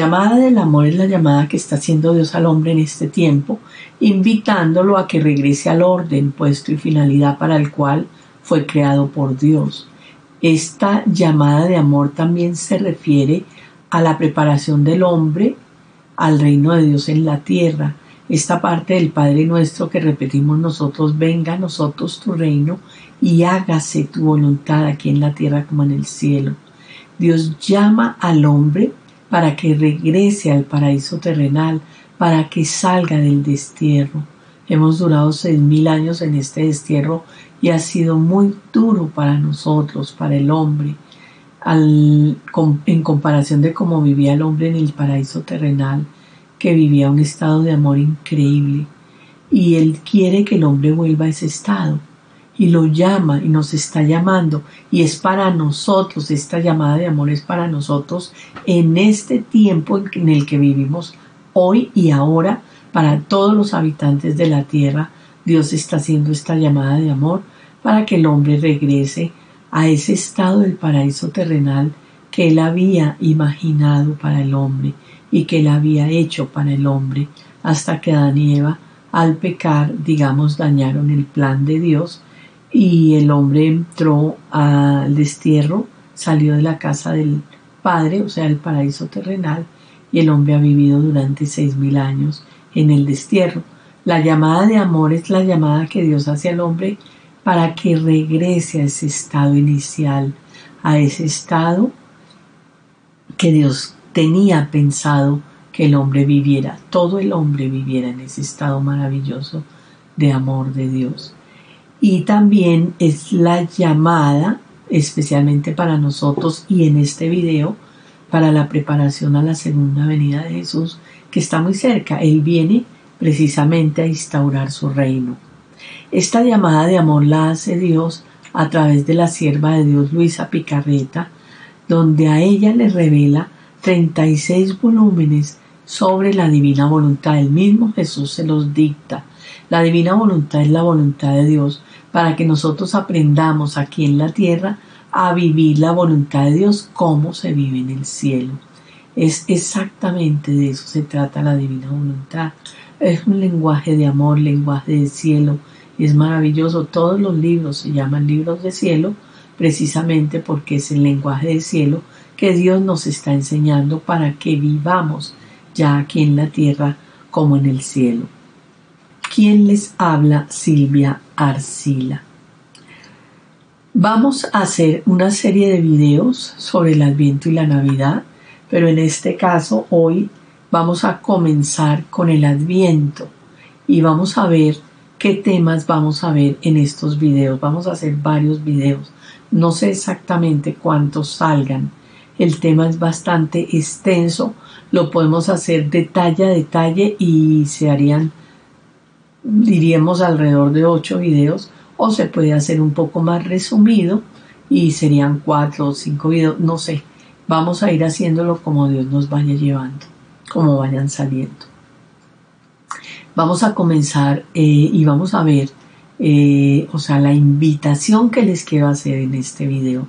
La llamada del amor es la llamada que está haciendo Dios al hombre en este tiempo, invitándolo a que regrese al orden, puesto y finalidad para el cual fue creado por Dios. Esta llamada de amor también se refiere a la preparación del hombre al reino de Dios en la tierra. Esta parte del Padre nuestro que repetimos nosotros, venga a nosotros tu reino y hágase tu voluntad aquí en la tierra como en el cielo. Dios llama al hombre para que regrese al paraíso terrenal, para que salga del destierro. Hemos durado seis mil años en este destierro y ha sido muy duro para nosotros, para el hombre, en comparación de cómo vivía el hombre en el paraíso terrenal, que vivía un estado de amor increíble. Y Él quiere que el hombre vuelva a ese estado y lo llama y nos está llamando y es para nosotros, esta llamada de amor es para nosotros en este tiempo en el que vivimos hoy y ahora, para todos los habitantes de la tierra, Dios está haciendo esta llamada de amor para que el hombre regrese a ese estado del paraíso terrenal que él había imaginado para el hombre y que él había hecho para el hombre hasta que Adán y Eva al pecar, digamos, dañaron el plan de Dios y el hombre entró al destierro, salió de la casa del Padre, o sea, el paraíso terrenal, y el hombre ha vivido durante seis mil años en el destierro. La llamada de amor es la llamada que Dios hace al hombre para que regrese a ese estado inicial, a ese estado que Dios tenía pensado que el hombre viviera, todo el hombre viviera en ese estado maravilloso de amor de Dios y también es la llamada especialmente para nosotros y en este video para la preparación a la segunda venida de Jesús que está muy cerca. Él viene precisamente a instaurar su reino. Esta llamada de amor la hace Dios a través de la sierva de Dios Luisa Picarreta, donde a ella le revela 36 volúmenes sobre la divina voluntad. El mismo Jesús se los dicta. La divina voluntad es la voluntad de Dios para que nosotros aprendamos aquí en la tierra a vivir la voluntad de Dios como se vive en el cielo. Es exactamente de eso se trata la divina voluntad. Es un lenguaje de amor, lenguaje del cielo. Es maravilloso. Todos los libros se llaman libros de cielo precisamente porque es el lenguaje del cielo que Dios nos está enseñando para que vivamos ya aquí en la tierra como en el cielo. ¿Quién les habla? Silvia Arcila. Vamos a hacer una serie de videos sobre el Adviento y la Navidad, pero en este caso hoy vamos a comenzar con el Adviento y vamos a ver qué temas vamos a ver en estos videos. Vamos a hacer varios videos. No sé exactamente cuántos salgan. El tema es bastante extenso. Lo podemos hacer detalle a detalle y se harían diríamos alrededor de ocho videos o se puede hacer un poco más resumido y serían cuatro o cinco videos, no sé. Vamos a ir haciéndolo como Dios nos vaya llevando, como vayan saliendo. Vamos a comenzar eh, y vamos a ver, eh, o sea, la invitación que les quiero hacer en este video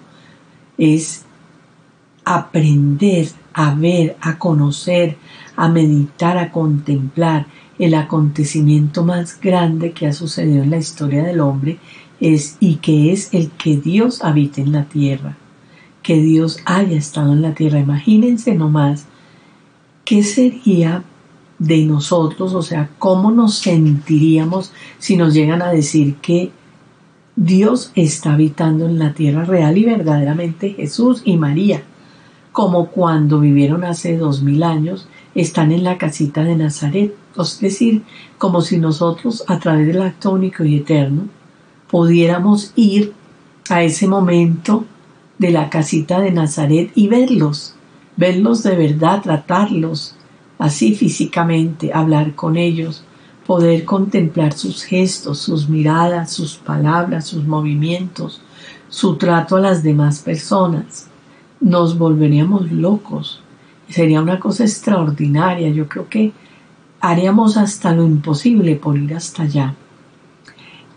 es aprender a ver, a conocer, a meditar, a contemplar el acontecimiento más grande que ha sucedido en la historia del hombre es y que es el que Dios habite en la tierra, que Dios haya estado en la tierra. Imagínense nomás qué sería de nosotros, o sea, cómo nos sentiríamos si nos llegan a decir que Dios está habitando en la tierra real y verdaderamente Jesús y María, como cuando vivieron hace dos mil años, están en la casita de Nazaret es decir, como si nosotros a través del acto único y eterno pudiéramos ir a ese momento de la casita de Nazaret y verlos, verlos de verdad, tratarlos así físicamente, hablar con ellos, poder contemplar sus gestos, sus miradas, sus palabras, sus movimientos, su trato a las demás personas. Nos volveríamos locos. Sería una cosa extraordinaria. Yo creo que haríamos hasta lo imposible por ir hasta allá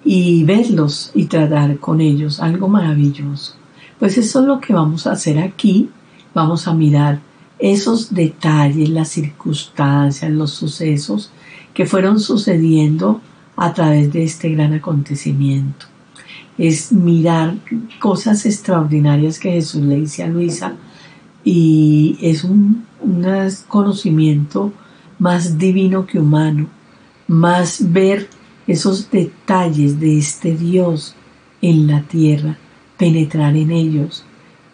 y verlos y tratar con ellos, algo maravilloso. Pues eso es lo que vamos a hacer aquí. Vamos a mirar esos detalles, las circunstancias, los sucesos que fueron sucediendo a través de este gran acontecimiento. Es mirar cosas extraordinarias que Jesús le dice a Luisa y es un, conocimiento más divino que humano, más ver esos detalles de este Dios en la tierra, penetrar en ellos,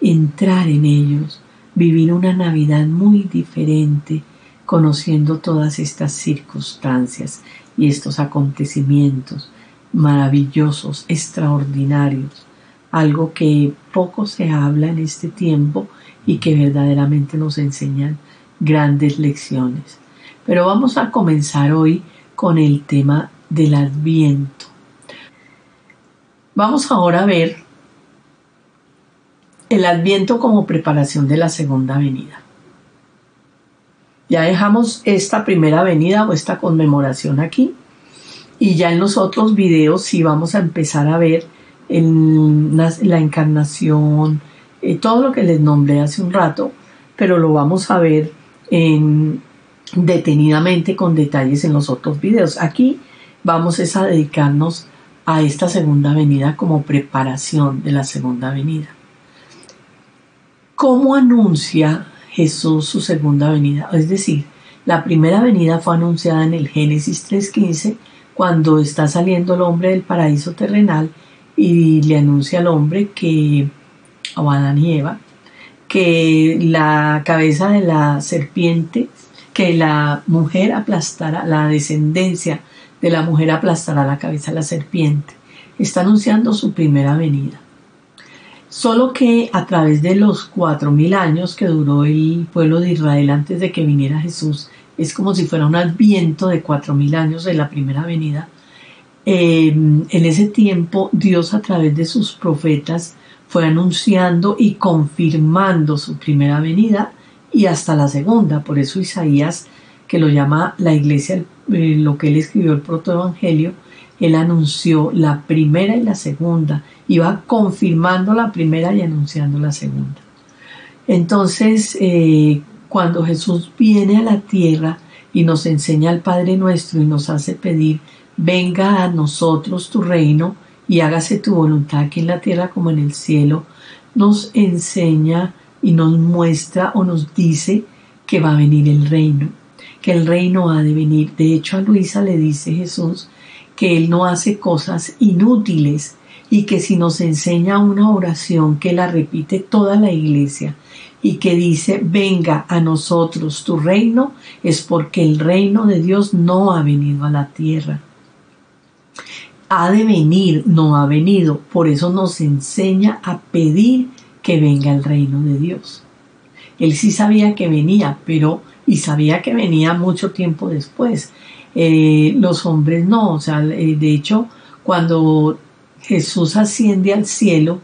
entrar en ellos, vivir una Navidad muy diferente, conociendo todas estas circunstancias y estos acontecimientos maravillosos, extraordinarios, algo que poco se habla en este tiempo y que verdaderamente nos enseñan grandes lecciones. Pero vamos a comenzar hoy con el tema del adviento. Vamos ahora a ver el adviento como preparación de la segunda venida. Ya dejamos esta primera venida o esta conmemoración aquí y ya en los otros videos sí vamos a empezar a ver la, encarnación, eh, todo lo que les nombré hace un rato, pero lo vamos a ver detenidamente con detalles en los otros videos. Aquí vamos a dedicarnos a esta segunda venida como preparación de la segunda venida. ¿Cómo anuncia Jesús su segunda venida? Es decir, la primera venida fue anunciada en el Génesis 3.15 cuando está saliendo el hombre del paraíso terrenal y le anuncia al hombre que, a Adán y Eva, que la cabeza de la serpiente, que la mujer aplastará, la descendencia de la mujer aplastará la cabeza de la serpiente. Está anunciando su primera venida. Solo que a través de los cuatro mil años que duró el pueblo de Israel antes de que viniera Jesús, es como si fuera un adviento de cuatro mil años de la primera venida. Eh, en ese tiempo Dios a través de sus profetas fue anunciando y confirmando su primera venida y hasta la segunda. Por eso Isaías, que lo llama la iglesia, eh, lo que él escribió el protoevangelio, él anunció la primera y la segunda, iba confirmando la primera y anunciando la segunda. Entonces, eh, cuando Jesús viene a la tierra y nos enseña al Padre nuestro y nos hace pedir, venga a nosotros tu reino y hágase tu voluntad aquí en la tierra como en el cielo, nos enseña y nos muestra o nos dice que va a venir el reino, que el reino ha de venir. De hecho, a Luisa le dice Jesús que Él no hace cosas inútiles y que si nos enseña una oración que la repite toda la iglesia y que dice, venga a nosotros tu reino, es porque el reino de Dios no ha venido a la tierra. Ha de venir, no ha venido. Por eso nos enseña a pedir que venga el reino de Dios. Él sí sabía que venía, pero y sabía que venía mucho tiempo después. Eh, los hombres no, o sea, eh, de hecho, cuando Jesús asciende al cielo,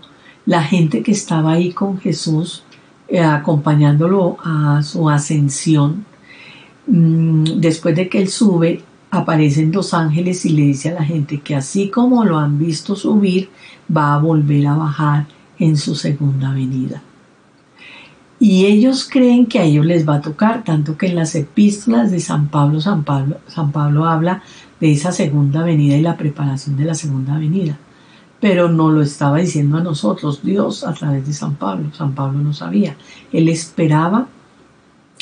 la gente que estaba ahí con Jesús, eh, acompañándolo a su ascensión, mm, después de que él sube, aparecen los ángeles y le dice a la gente que así como lo han visto subir, va a volver a bajar en su segunda venida. Y ellos creen que a ellos les va a tocar, tanto que en las epístolas de San Pablo, San Pablo, San Pablo habla de esa segunda venida y la preparación de la segunda venida. Pero no lo estaba diciendo a nosotros, Dios a través de San Pablo. San Pablo no sabía. Él esperaba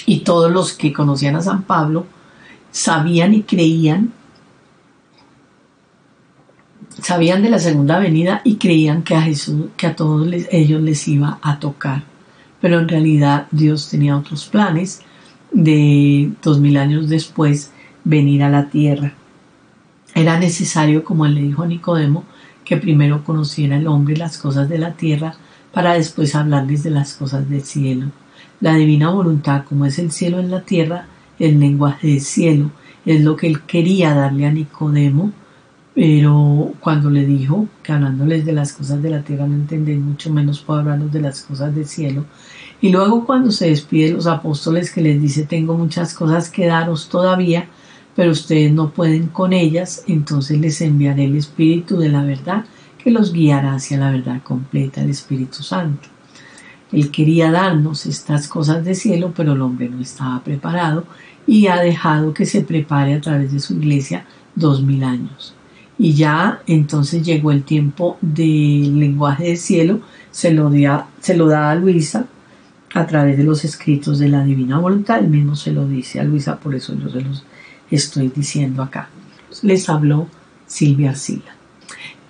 y todos los que conocían a San Pablo sabían y creían, sabían de la segunda venida y creían que a Jesús, que a todos ellos les iba a tocar pero en realidad Dios tenía otros planes de dos mil años después venir a la tierra. Era necesario, como él le dijo a Nicodemo, que primero conociera el hombre las cosas de la tierra para después hablarles de las cosas del cielo. La divina voluntad, como es el cielo en la tierra, el lenguaje del cielo, es lo que él quería darle a Nicodemo, pero cuando le dijo que hablándoles de las cosas de la tierra no entendéis, mucho menos puedo hablarles de las cosas del cielo, y luego cuando se despide los apóstoles que les dice tengo muchas cosas que daros todavía, pero ustedes no pueden con ellas, entonces les enviaré el Espíritu de la verdad que los guiará hacia la verdad completa, el Espíritu Santo. Él quería darnos estas cosas de cielo, pero el hombre no estaba preparado y ha dejado que se prepare a través de su iglesia dos mil años. Y ya entonces llegó el tiempo del lenguaje del cielo, se lo, se lo da a Luisa a través de los escritos de la divina voluntad, él mismo se lo dice a Luisa, por eso yo se los estoy diciendo acá. Les habló Silvia Arcila.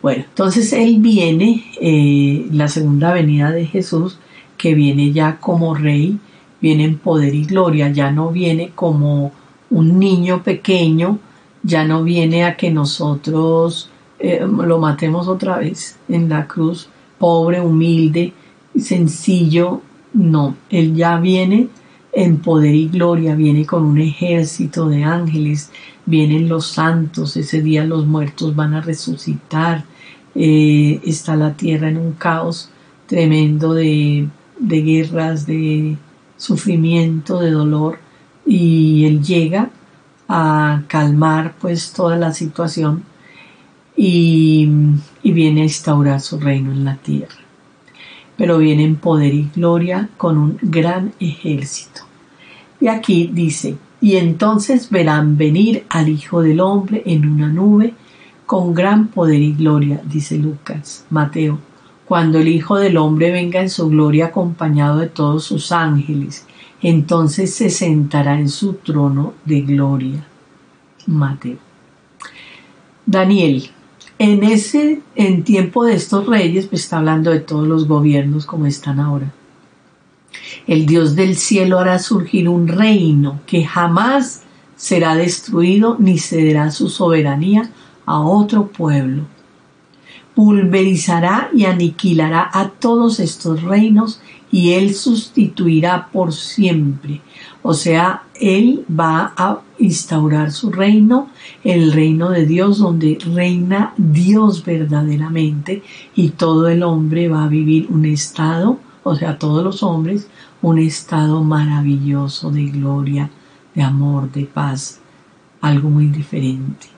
Bueno, entonces él viene, eh, la segunda venida de Jesús, que viene ya como rey, viene en poder y gloria, ya no viene como un niño pequeño, ya no viene a que nosotros eh, lo matemos otra vez en la cruz, pobre, humilde, sencillo, no, Él ya viene en poder y gloria, viene con un ejército de ángeles, vienen los santos, ese día los muertos van a resucitar, eh, está la tierra en un caos tremendo de, de guerras, de sufrimiento, de dolor, y Él llega a calmar pues toda la situación y, y viene a instaurar su reino en la tierra pero viene en poder y gloria con un gran ejército. Y aquí dice, y entonces verán venir al Hijo del Hombre en una nube con gran poder y gloria, dice Lucas, Mateo, cuando el Hijo del Hombre venga en su gloria acompañado de todos sus ángeles, entonces se sentará en su trono de gloria. Mateo. Daniel en ese, en tiempo de estos reyes, pues está hablando de todos los gobiernos como están ahora. El Dios del cielo hará surgir un reino que jamás será destruido ni cederá su soberanía a otro pueblo. Pulverizará y aniquilará a todos estos reinos y él sustituirá por siempre o sea, Él va a instaurar su reino, el reino de Dios, donde reina Dios verdaderamente y todo el hombre va a vivir un estado, o sea, todos los hombres, un estado maravilloso de gloria, de amor, de paz, algo muy diferente.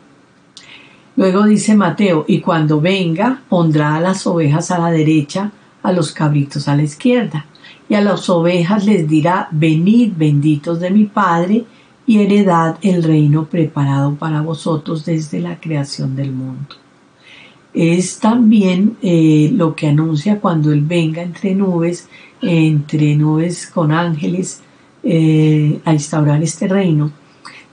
Luego dice Mateo, y cuando venga, pondrá a las ovejas a la derecha, a los cabritos a la izquierda y a las ovejas les dirá, venid benditos de mi Padre, y heredad el reino preparado para vosotros desde la creación del mundo. Es también eh, lo que anuncia cuando Él venga entre nubes, entre nubes con ángeles, eh, a instaurar este reino.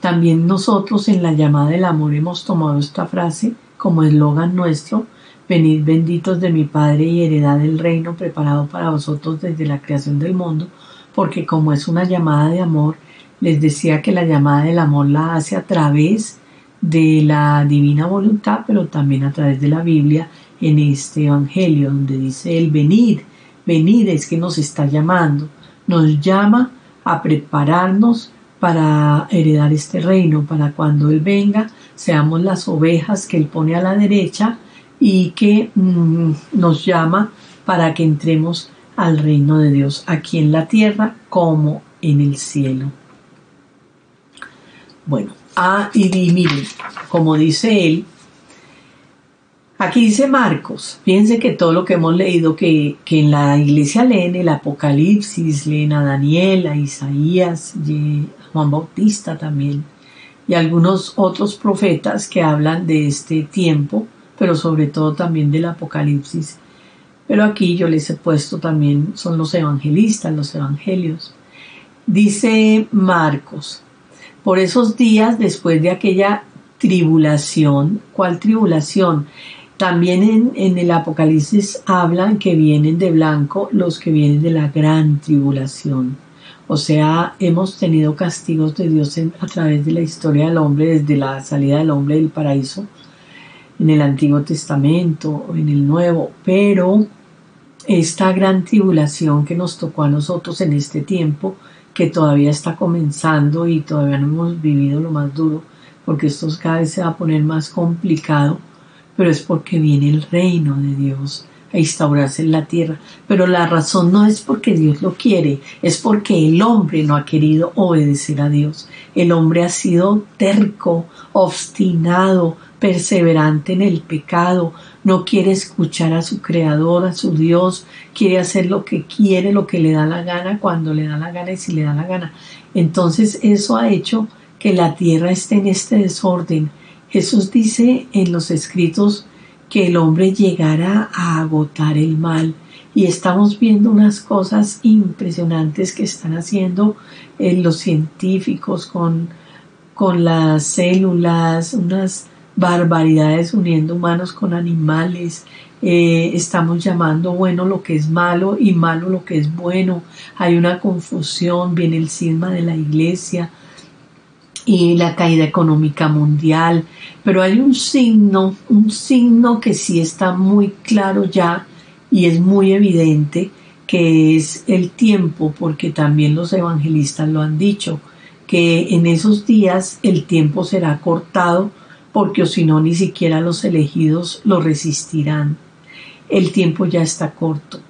También nosotros en la llamada del amor hemos tomado esta frase como eslogan nuestro Venid benditos de mi Padre y heredad del reino preparado para vosotros desde la creación del mundo, porque como es una llamada de amor, les decía que la llamada del amor la hace a través de la divina voluntad, pero también a través de la Biblia en este Evangelio, donde dice el venid, venid es que nos está llamando, nos llama a prepararnos para heredar este reino, para cuando Él venga, seamos las ovejas que Él pone a la derecha y que mm, nos llama para que entremos al reino de Dios aquí en la tierra como en el cielo. Bueno, ah, y, miren, como dice él, aquí dice Marcos, fíjense que todo lo que hemos leído, que, que en la iglesia leen el Apocalipsis, leen a Daniel, a Isaías, y a Juan Bautista también, y algunos otros profetas que hablan de este tiempo pero sobre todo también del Apocalipsis. Pero aquí yo les he puesto también, son los evangelistas, los evangelios. Dice Marcos, por esos días después de aquella tribulación, ¿cuál tribulación? También en, el Apocalipsis hablan que vienen de blanco los que vienen de la gran tribulación. O sea, hemos tenido castigos de Dios a través de la historia del hombre, desde la salida del hombre del paraíso en el Antiguo Testamento o en el Nuevo, pero esta gran tribulación que nos tocó a nosotros en este tiempo, que todavía está comenzando y todavía no hemos vivido lo más duro, porque esto cada vez se va a poner más complicado, pero es porque viene el reino de Dios a instaurarse en la tierra. Pero la razón no es porque Dios lo quiere, es porque el hombre no ha querido obedecer a Dios. El hombre ha sido terco, obstinado, perseverante en el pecado, no quiere escuchar a su creador, a su Dios, quiere hacer lo que quiere, lo que le da la gana, cuando le da la gana y si le da la gana. Entonces eso ha hecho que la tierra esté en este desorden. Jesús dice en los escritos que el hombre llegará a agotar el mal y estamos viendo unas cosas impresionantes que están haciendo eh, los científicos con, con las células, unas barbaridades uniendo humanos con animales. Eh, estamos llamando bueno lo que es malo y malo lo que es bueno. Hay una confusión, viene el cisma de la iglesia y la caída económica mundial. Pero hay un signo, un signo que sí está muy claro ya y es muy evidente que es el tiempo, porque también los evangelistas lo han dicho, que en esos días el tiempo será cortado porque o si no ni siquiera los elegidos lo resistirán. El tiempo ya está corto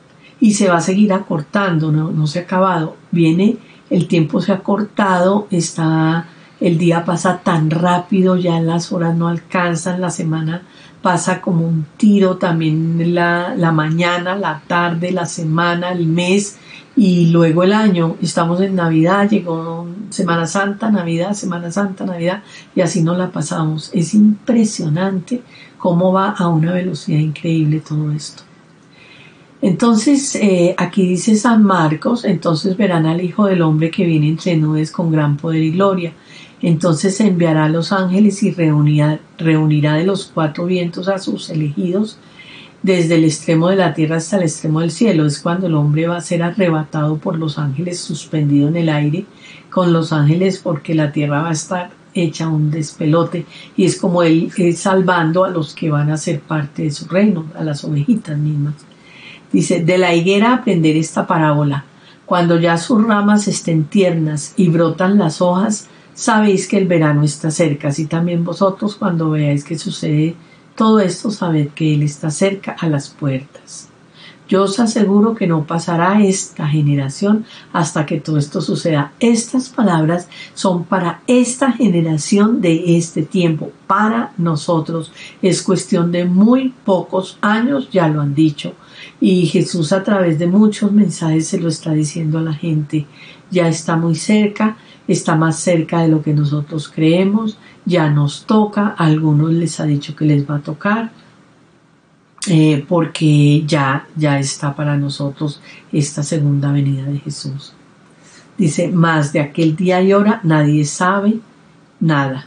y se va a seguir acortando, no, no se ha acabado. Viene, el tiempo se ha cortado, está, el día pasa tan rápido, ya las horas no alcanzan, la semana pasa como un tiro, también la, la mañana, la tarde, la semana, el mes y luego el año, estamos en Navidad, llegó Semana Santa, Navidad, Semana Santa, Navidad, y así nos la pasamos. Es impresionante cómo va a una velocidad increíble todo esto. Entonces, eh, aquí dice San Marcos, entonces verán al Hijo del Hombre que viene entre nubes con gran poder y gloria. Entonces enviará a los ángeles y reunirá, de los cuatro vientos a sus elegidos desde el extremo de la tierra hasta el extremo del cielo. Es cuando el hombre va a ser arrebatado por los ángeles, suspendido en el aire con los ángeles, porque la tierra va a estar hecha un despelote y es como él es salvando a los que van a ser parte de su reino, a las ovejitas mismas. Dice, de la higuera aprender esta parábola. Cuando ya sus ramas estén tiernas y brotan las hojas, sabéis que el verano está cerca. Así también vosotros cuando veáis que sucede todo esto sabed que Él está cerca a las puertas. Yo os aseguro que no pasará esta generación hasta que todo esto suceda. Estas palabras son para esta generación de este tiempo, para nosotros. Es cuestión de muy pocos años, ya lo han dicho. Y Jesús a través de muchos mensajes se lo está diciendo a la gente. Ya está muy cerca, está más cerca de lo que nosotros creemos, ya nos toca, a algunos les ha dicho que les va a tocar, eh, porque ya, ya está para nosotros esta segunda venida de Jesús. Dice, más de aquel día y hora nadie sabe nada,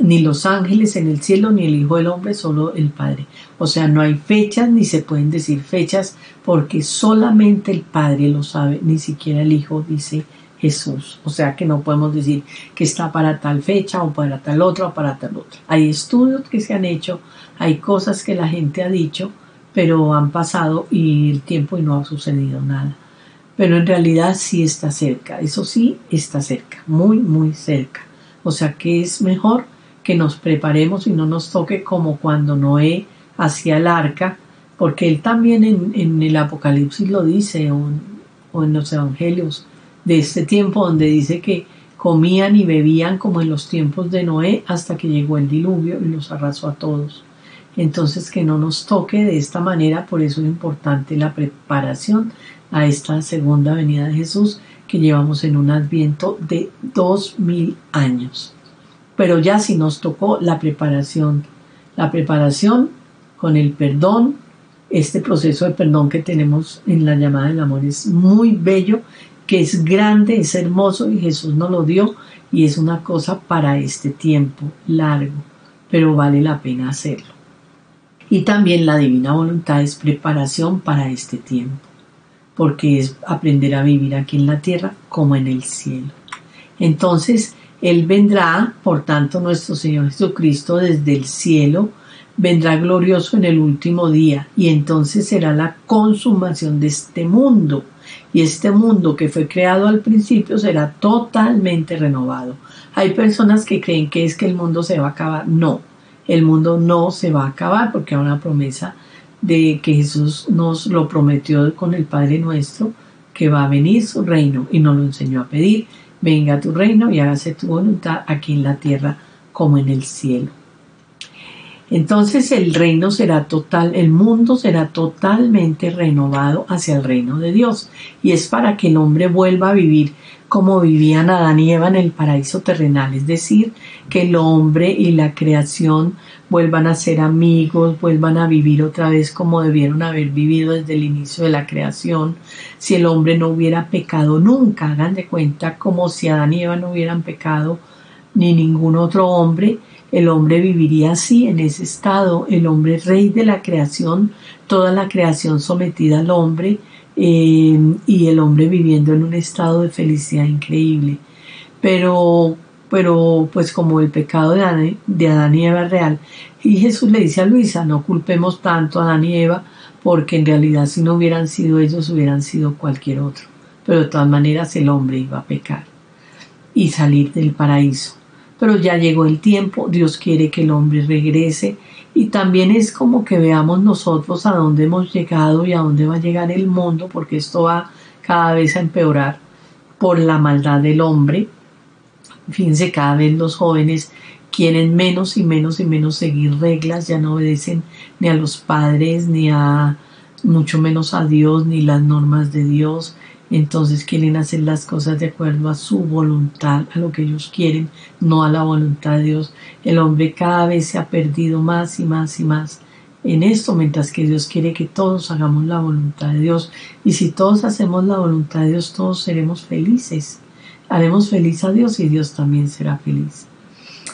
ni los ángeles en el cielo, ni el Hijo del Hombre, solo el Padre. O sea, no hay fechas, ni se pueden decir fechas, porque solamente el Padre lo sabe, ni siquiera el Hijo dice Jesús. O sea que no podemos decir que está para tal fecha o para tal otra o para tal otra. Hay estudios que se han hecho, hay cosas que la gente ha dicho, pero han pasado y el tiempo y no ha sucedido nada. Pero en realidad sí está cerca, eso sí está cerca, muy, muy cerca. O sea que es mejor que nos preparemos y no nos toque como cuando Noé hacía el arca, porque él también en, el Apocalipsis lo dice o en los Evangelios, de este tiempo donde dice que comían y bebían como en los tiempos de Noé hasta que llegó el diluvio y los arrasó a todos. Entonces que no nos toque de esta manera, por eso es importante la preparación a esta segunda venida de Jesús que llevamos en un adviento de dos mil años. Pero ya si nos tocó la preparación, la preparación con el perdón, este proceso de perdón que tenemos en la llamada del amor es muy bello que es grande, es hermoso y Jesús nos lo dio y es una cosa para este tiempo largo, pero vale la pena hacerlo. Y también la divina voluntad es preparación para este tiempo, porque es aprender a vivir aquí en la tierra como en el cielo. Entonces, Él vendrá, por tanto, nuestro Señor Jesucristo desde el cielo, vendrá glorioso en el último día y entonces será la consumación de este mundo y este mundo que fue creado al principio será totalmente renovado. Hay personas que creen que es que el mundo se va a acabar. No, el mundo no se va a acabar porque hay una promesa de que Jesús nos lo prometió con el Padre nuestro, que va a venir su reino y nos lo enseñó a pedir. Venga tu reino y hágase tu voluntad aquí en la tierra como en el cielo. Entonces el reino será total, el mundo será totalmente renovado hacia el reino de Dios. Y es para que el hombre vuelva a vivir como vivían Adán y Eva en el paraíso terrenal, es decir, que el hombre y la creación vuelvan a ser amigos, vuelvan a vivir otra vez como debieron haber vivido desde el inicio de la creación, si el hombre no hubiera pecado nunca, hagan de cuenta como si Adán y Eva no hubieran pecado ni ningún otro hombre, el hombre viviría así, en ese estado, el hombre rey de la creación, toda la creación sometida al hombre eh, y el hombre viviendo en un estado de felicidad increíble. Pero, pero pues como el pecado de Adán, de Adán y Eva es real, y Jesús le dice a Luisa, no culpemos tanto a Adán y Eva, porque en realidad si no hubieran sido ellos, hubieran sido cualquier otro. Pero de todas maneras el hombre iba a pecar y salir del paraíso pero ya llegó el tiempo, Dios quiere que el hombre regrese y también es como que veamos nosotros a dónde hemos llegado y a dónde va a llegar el mundo, porque esto va cada vez a empeorar por la maldad del hombre. Fíjense, cada vez los jóvenes quieren menos y menos y menos seguir reglas, ya no obedecen ni a los padres, ni a mucho menos a Dios, ni las normas de Dios entonces quieren hacer las cosas de acuerdo a su voluntad, a lo que ellos quieren, no a la voluntad de Dios. El hombre cada vez se ha perdido más y más y más en esto, mientras que Dios quiere que todos hagamos la voluntad de Dios. Y si todos hacemos la voluntad de Dios, todos seremos felices. Haremos feliz a Dios y Dios también será feliz.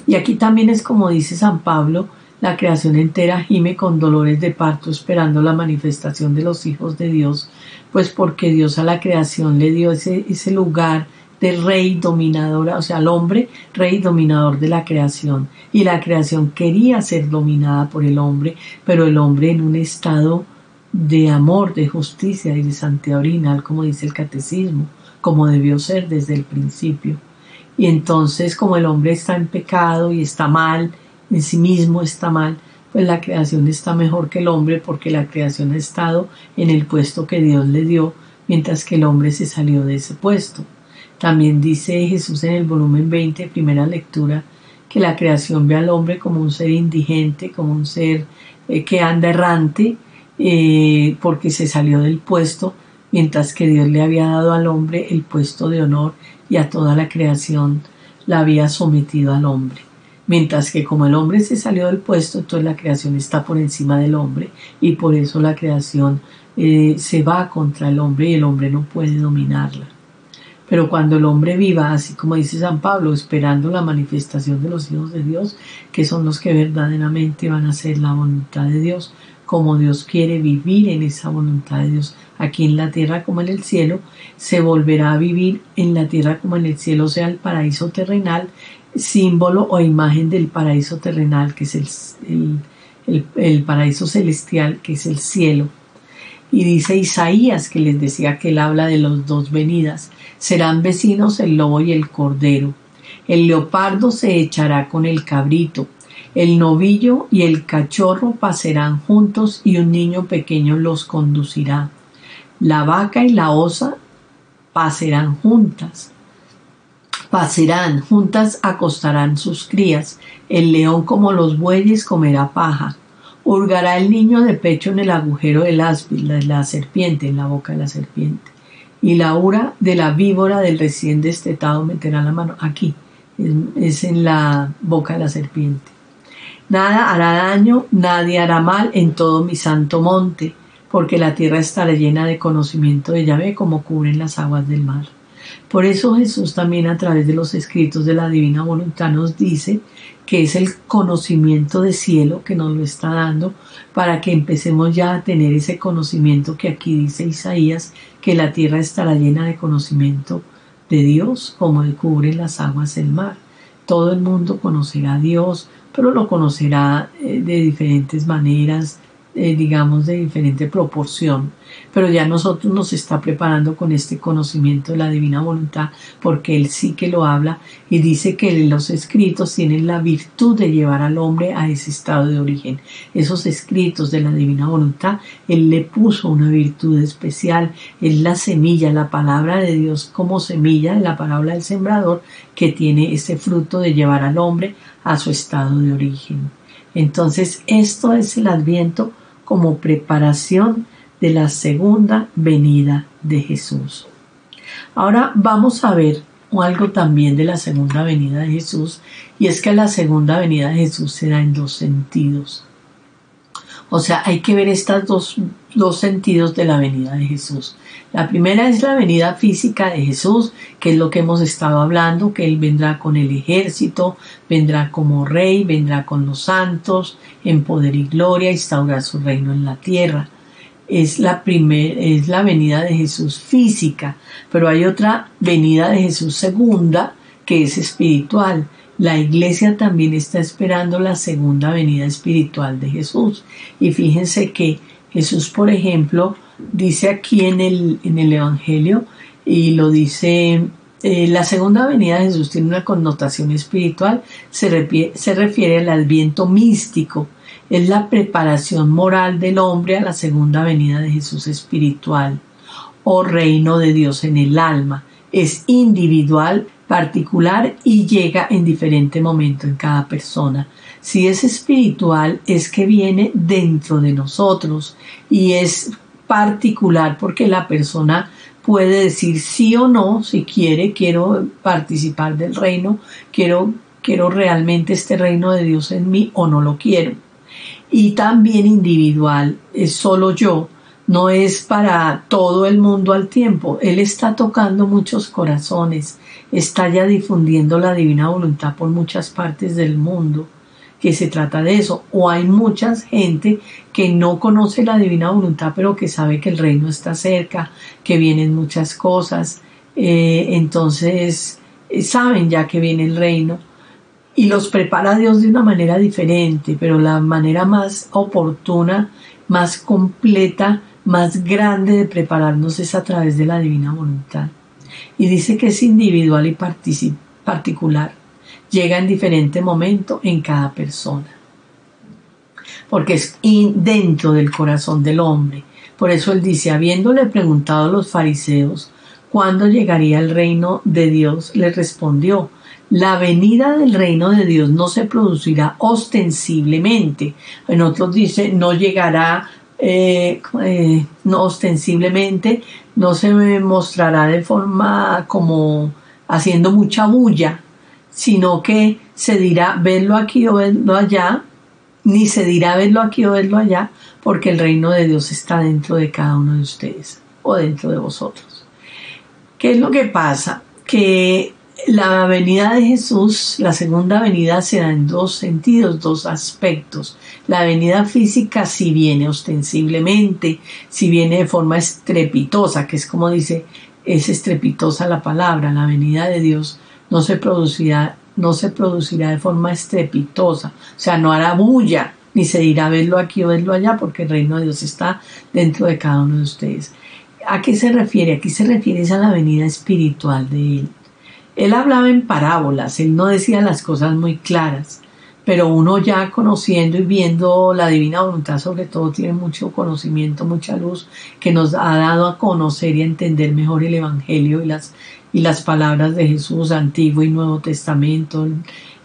Y aquí también es como dice San Pablo, la creación entera gime con dolores de parto esperando la manifestación de los hijos de Dios, pues porque Dios a la creación le dio ese, ese lugar de rey dominador, o sea, al hombre rey dominador de la creación. Y la creación quería ser dominada por el hombre, pero el hombre en un estado de amor, de justicia y de santidad orinal, como dice el catecismo, como debió ser desde el principio. Y entonces, como el hombre está en pecado y está mal, en sí mismo está mal, pues la creación está mejor que el hombre porque la creación ha estado en el puesto que Dios le dio, mientras que el hombre se salió de ese puesto. También dice Jesús en el volumen 20, primera lectura, que la creación ve al hombre como un ser indigente, como un ser eh, que anda errante, eh, porque se salió del puesto, mientras que Dios le había dado al hombre el puesto de honor y a toda la creación la había sometido al hombre mientras que como el hombre se salió del puesto, entonces la creación está por encima del hombre y por eso la creación eh, se va contra el hombre y el hombre no puede dominarla. Pero cuando el hombre viva, así como dice San Pablo, esperando la manifestación de los hijos de Dios, que son los que verdaderamente van a hacer la voluntad de Dios, como Dios quiere vivir en esa voluntad de Dios, aquí en la tierra como en el cielo, se volverá a vivir en la tierra como en el cielo, sea, el paraíso terrenal, símbolo o imagen del paraíso terrenal, que es el, el, paraíso celestial, que es el cielo. Y dice Isaías, que les decía que él habla de los dos venidas, serán vecinos el lobo y el cordero. El leopardo se echará con el cabrito, el novillo y el cachorro pasarán juntos y un niño pequeño los conducirá. La vaca y la osa pasarán juntas Pasarán, juntas acostarán sus crías, el león como los bueyes comerá paja, hurgará el niño de pecho en el agujero del áspid, la serpiente, en la boca de la serpiente, y la ura de la víbora del recién destetado meterá la mano aquí, es en la boca de la serpiente. Nada hará daño, nadie hará mal en todo mi santo monte, porque la tierra estará llena de conocimiento de Yahvé como cubren las aguas del mar. Por eso Jesús también a través de los escritos de la divina voluntad nos dice que es el conocimiento de cielo que nos lo está dando para que empecemos ya a tener ese conocimiento que aquí dice Isaías, que la tierra estará llena de conocimiento de Dios como de cubre las aguas del mar. Todo el mundo conocerá a Dios, pero lo conocerá eh, de diferentes maneras, eh, digamos, de diferente proporción, pero ya nosotros nos está preparando con este conocimiento de la divina voluntad, porque Él sí que lo habla y dice que los escritos tienen la virtud de llevar al hombre a ese estado de origen. Esos escritos de la divina voluntad, Él le puso una virtud especial, es la semilla, la palabra de Dios como semilla, la palabra del sembrador, que tiene ese fruto de llevar al hombre a su estado de origen. Entonces, esto es el adviento como preparación de la segunda venida de Jesús. Ahora vamos a ver algo también de la segunda venida de Jesús y es que la segunda venida de Jesús se da en dos sentidos. O sea, hay que ver estos dos, dos, sentidos de la venida de Jesús. La primera es la venida física de Jesús, que es lo que hemos estado hablando, que Él vendrá con el ejército, vendrá como rey, vendrá con los santos, en poder y gloria, instaurar su reino en la tierra. Es la, primer, es la venida de Jesús física, pero hay otra venida de Jesús segunda, que es espiritual, la iglesia también está esperando la segunda venida espiritual de Jesús. Y fíjense que Jesús, por ejemplo, dice aquí en el, en el Evangelio, y lo dice, eh, la segunda venida de Jesús tiene una connotación espiritual, se refiere, se refiere al adviento místico, es la preparación moral del hombre a la segunda venida de Jesús espiritual o reino de Dios en el alma. Es individual particular y llega en diferente momento en cada persona. Si es espiritual es que viene dentro de nosotros y es particular porque la persona puede decir sí o no si quiere, quiero participar del reino, quiero, quiero realmente este reino de Dios en mí o no lo quiero. Y también individual, es solo yo, no es para todo el mundo al tiempo. Él está tocando muchos corazones, está ya difundiendo la divina voluntad por muchas partes del mundo, que se trata de eso. O hay mucha gente que no conoce la divina voluntad, pero que sabe que el reino está cerca, que vienen muchas cosas. Eh, entonces, eh, saben ya que viene el reino y los prepara Dios de una manera diferente, pero la manera más oportuna, más completa, más grande de prepararnos es a través de la divina voluntad. Y dice que es individual y particular. Llega en diferente momento en cada persona. Porque es dentro del corazón del hombre. Por eso él dice, habiéndole preguntado a los fariseos cuándo llegaría el reino de Dios, le respondió, la venida del reino de Dios no se producirá ostensiblemente. En otros dice, no llegará eh, eh, no ostensiblemente, no se mostrará de forma como haciendo mucha bulla, sino que se dirá verlo aquí o verlo allá, ni se dirá verlo aquí o verlo allá, porque el reino de Dios está dentro de cada uno de ustedes o dentro de vosotros. ¿Qué es lo que pasa? Que la venida de Jesús, la segunda venida se da en dos sentidos, dos aspectos. La venida física si viene ostensiblemente, si viene de forma estrepitosa, que es como dice, es estrepitosa la palabra, la venida de Dios no se producirá, no se producirá de forma estrepitosa, o sea, no hará bulla, ni se dirá verlo aquí o verlo allá, porque el reino de Dios está dentro de cada uno de ustedes. ¿A qué se refiere? Aquí se refiere a la venida espiritual de Él él hablaba en parábolas, él no decía las cosas muy claras, pero uno ya conociendo y viendo la divina voluntad sobre todo tiene mucho conocimiento, mucha luz que nos ha dado a conocer y entender mejor el Evangelio y las, y las palabras de Jesús, Antiguo y Nuevo Testamento,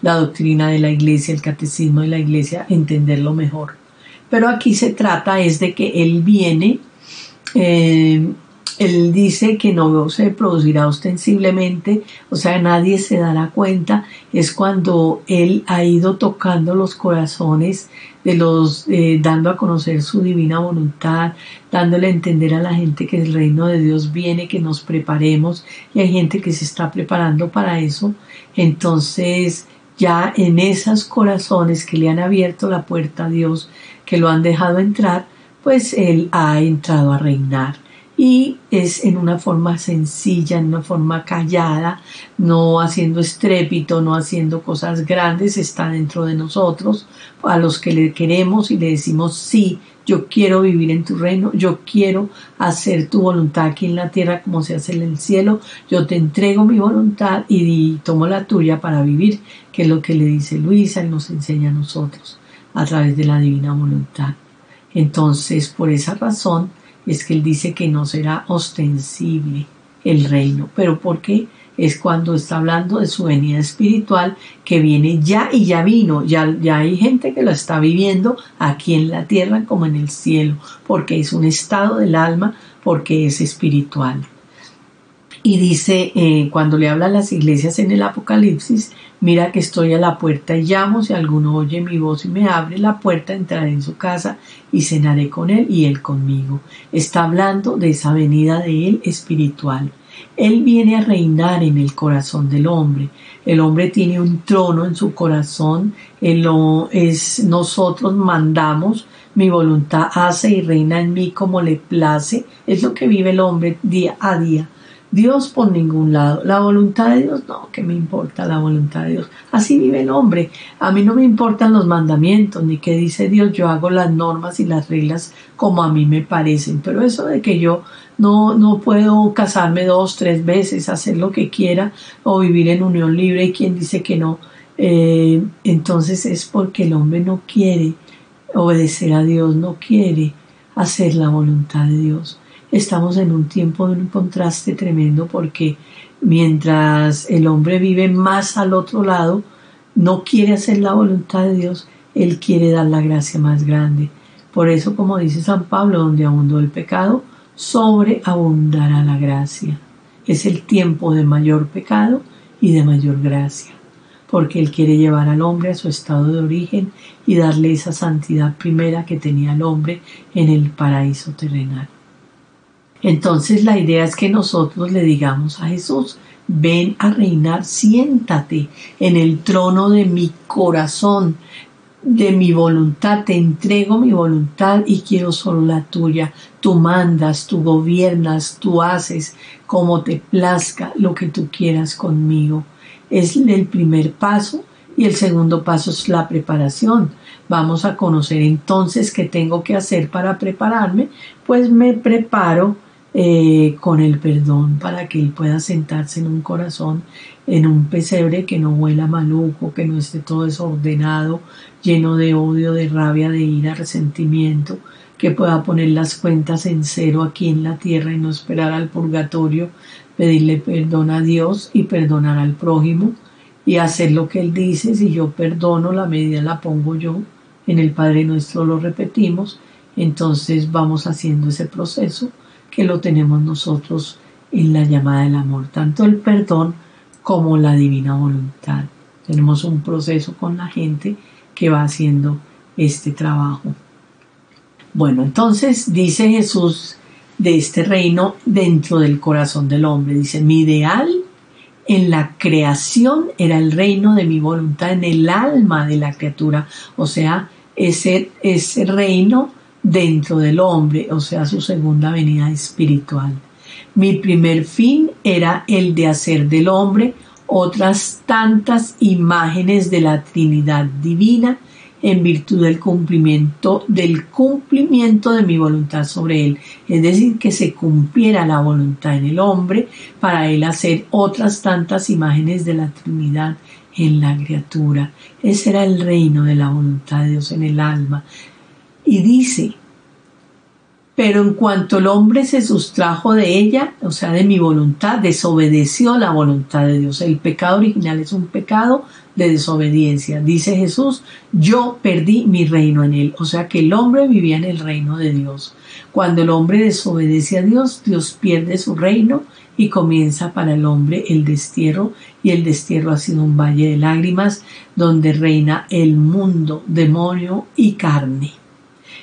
la doctrina de la iglesia, el catecismo de la iglesia, entenderlo mejor. Pero aquí se trata es de que Él viene eh, él dice que no se producirá ostensiblemente, o sea, nadie se dará cuenta, es cuando Él ha ido tocando los corazones de los, eh, dando a conocer su divina voluntad, dándole a entender a la gente que el reino de Dios viene, que nos preparemos, y hay gente que se está preparando para eso. Entonces, ya en esos corazones que le han abierto la puerta a Dios, que lo han dejado entrar, pues Él ha entrado a reinar y es en una forma sencilla, en una forma callada, no haciendo estrépito, no haciendo cosas grandes, está dentro de nosotros, a los que le queremos y le decimos sí, yo quiero vivir en tu reino, yo quiero hacer tu voluntad aquí en la tierra como se hace en el cielo, yo te entrego mi voluntad y, tomo la tuya para vivir, que es lo que le dice Luisa y nos enseña a nosotros a través de la divina voluntad. Entonces, por esa razón, es que él dice que no será ostensible el reino. ¿Pero por qué? es cuando está hablando de su venida espiritual que viene ya y ya vino, ya, ya hay gente que lo está viviendo aquí en la tierra como en el cielo, porque es un estado del alma, porque es espiritual. Y dice, eh, cuando le habla a las iglesias en el Apocalipsis, mira que estoy a la puerta y llamo, si alguno oye mi voz y me abre la puerta, entraré en su casa y cenaré con él y él conmigo. Está hablando de esa venida de él espiritual. Él viene a reinar en el corazón del hombre. El hombre tiene un trono en su corazón. Es, nosotros mandamos, mi voluntad hace y reina en mí como le place. Es lo que vive el hombre día a día. Dios por ningún lado. La voluntad de Dios, no, que me importa la voluntad de Dios. Así vive el hombre. A mí no me importan los mandamientos, ni qué dice Dios. Yo hago las normas y las reglas como a mí me parecen. Pero eso de que yo no, no puedo casarme dos, tres veces, hacer lo que quiera o vivir en unión libre y quien dice que no, eh, entonces es porque el hombre no quiere obedecer a Dios, no quiere hacer la voluntad de Dios estamos en un tiempo de un contraste tremendo porque mientras el hombre vive más al otro lado, no quiere hacer la voluntad de Dios, él quiere dar la gracia más grande. Por eso, como dice San Pablo, donde abundó el pecado, sobreabundará la gracia. Es el tiempo de mayor pecado y de mayor gracia, porque Él quiere llevar al hombre a su estado de origen y darle esa santidad primera que tenía el hombre en el paraíso terrenal. Entonces la idea es que nosotros le digamos a Jesús, ven a reinar, siéntate en el trono de mi corazón, de mi voluntad, te entrego mi voluntad y quiero solo la tuya. Tú mandas, tú gobiernas, tú haces como te plazca lo que tú quieras conmigo. Es el primer paso y el segundo paso es la preparación. Vamos a conocer entonces qué tengo que hacer para prepararme. Pues me preparo eh, con el perdón para que Él pueda sentarse en un corazón, en un pesebre que no huela maluco, que no esté todo desordenado, lleno de odio, de rabia, de ira, resentimiento, que pueda poner las cuentas en cero aquí en la tierra y no esperar al purgatorio, pedirle perdón a Dios y perdonar al prójimo y hacer lo que Él dice, si yo perdono, la medida la pongo yo, en el Padre Nuestro lo repetimos, entonces vamos haciendo ese proceso que lo tenemos nosotros en la llamada del amor, tanto el perdón como la divina voluntad. Tenemos un proceso con la gente que va haciendo este trabajo. Bueno, entonces dice Jesús de este reino dentro del corazón del hombre. Dice, mi ideal en la creación era el reino de mi voluntad en el alma de la criatura, o sea, ese, ese reino dentro del hombre, o sea, su segunda venida espiritual. Mi primer fin era el de hacer del hombre otras tantas imágenes de la Trinidad divina en virtud del cumplimiento del cumplimiento de mi voluntad sobre él, es decir, que se cumpliera la voluntad en el hombre para él hacer otras tantas imágenes de la Trinidad en la criatura. Ese era el reino de la voluntad de Dios en el alma, y dice, pero en cuanto el hombre se sustrajo de ella, o sea, de mi voluntad, desobedeció la voluntad de Dios. El pecado original es un pecado de desobediencia. Dice Jesús, yo perdí mi reino en él. O sea que el hombre vivía en el reino de Dios. Cuando el hombre desobedece a Dios, Dios pierde su reino y comienza para el hombre el destierro y el destierro ha sido un valle de lágrimas donde reina el mundo, demonio y carne.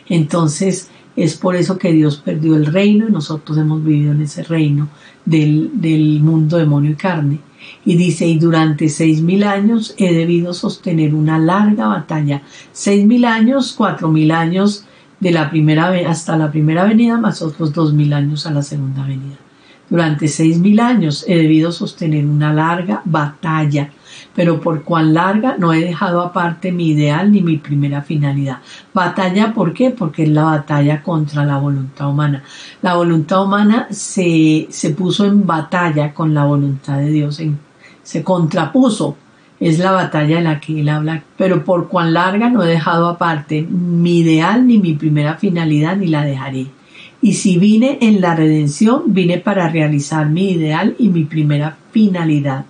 Entonces es por eso que Dios perdió el reino y nosotros hemos vivido en ese reino del, del mundo demonio y carne. Y dice, y durante seis mil años he debido sostener una larga batalla. Seis mil años, cuatro mil años de la primera hasta la primera venida, más otros dos mil años a la segunda venida. Durante seis mil años he debido sostener una larga batalla pero por cuán larga no he dejado aparte mi ideal ni mi primera finalidad. Batalla, ¿por qué? Porque es la batalla contra la voluntad humana. La voluntad humana se, se puso en batalla con la voluntad de Dios, se contrapuso. Es la batalla de la que él habla, pero por cuán larga no he dejado aparte mi ideal ni mi primera finalidad ni la dejaré. Y si vine en la redención, vine para realizar mi ideal y mi primera finalidad.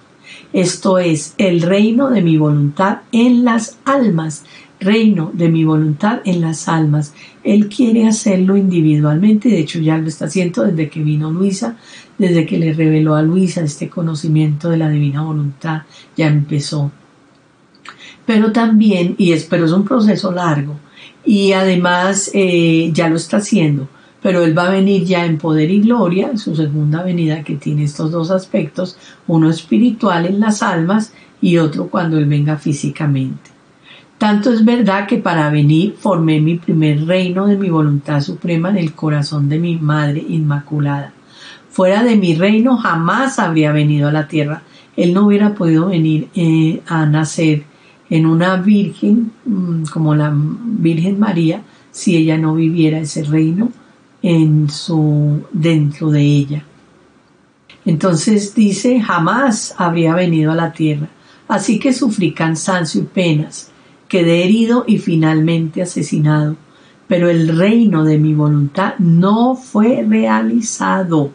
Esto es el reino de mi voluntad en las almas, reino de mi voluntad en las almas. Él quiere hacerlo individualmente, de hecho ya lo está haciendo desde que vino Luisa, desde que le reveló a Luisa este conocimiento de la divina voluntad, ya empezó. Pero también, y espero es un proceso largo, y además eh, ya lo está haciendo, pero Él va a venir ya en poder y gloria, su segunda venida que tiene estos dos aspectos, uno espiritual en las almas y otro cuando Él venga físicamente. Tanto es verdad que para venir formé mi primer reino de mi voluntad suprema en el corazón de mi Madre Inmaculada. Fuera de mi reino jamás habría venido a la tierra. Él no hubiera podido venir eh, a nacer en una virgen mm, como la Virgen María si ella no viviera ese reino en su dentro de ella. Entonces dice, jamás habría venido a la tierra. Así que sufrí cansancio y penas, quedé herido y finalmente asesinado. Pero el reino de mi voluntad no fue realizado.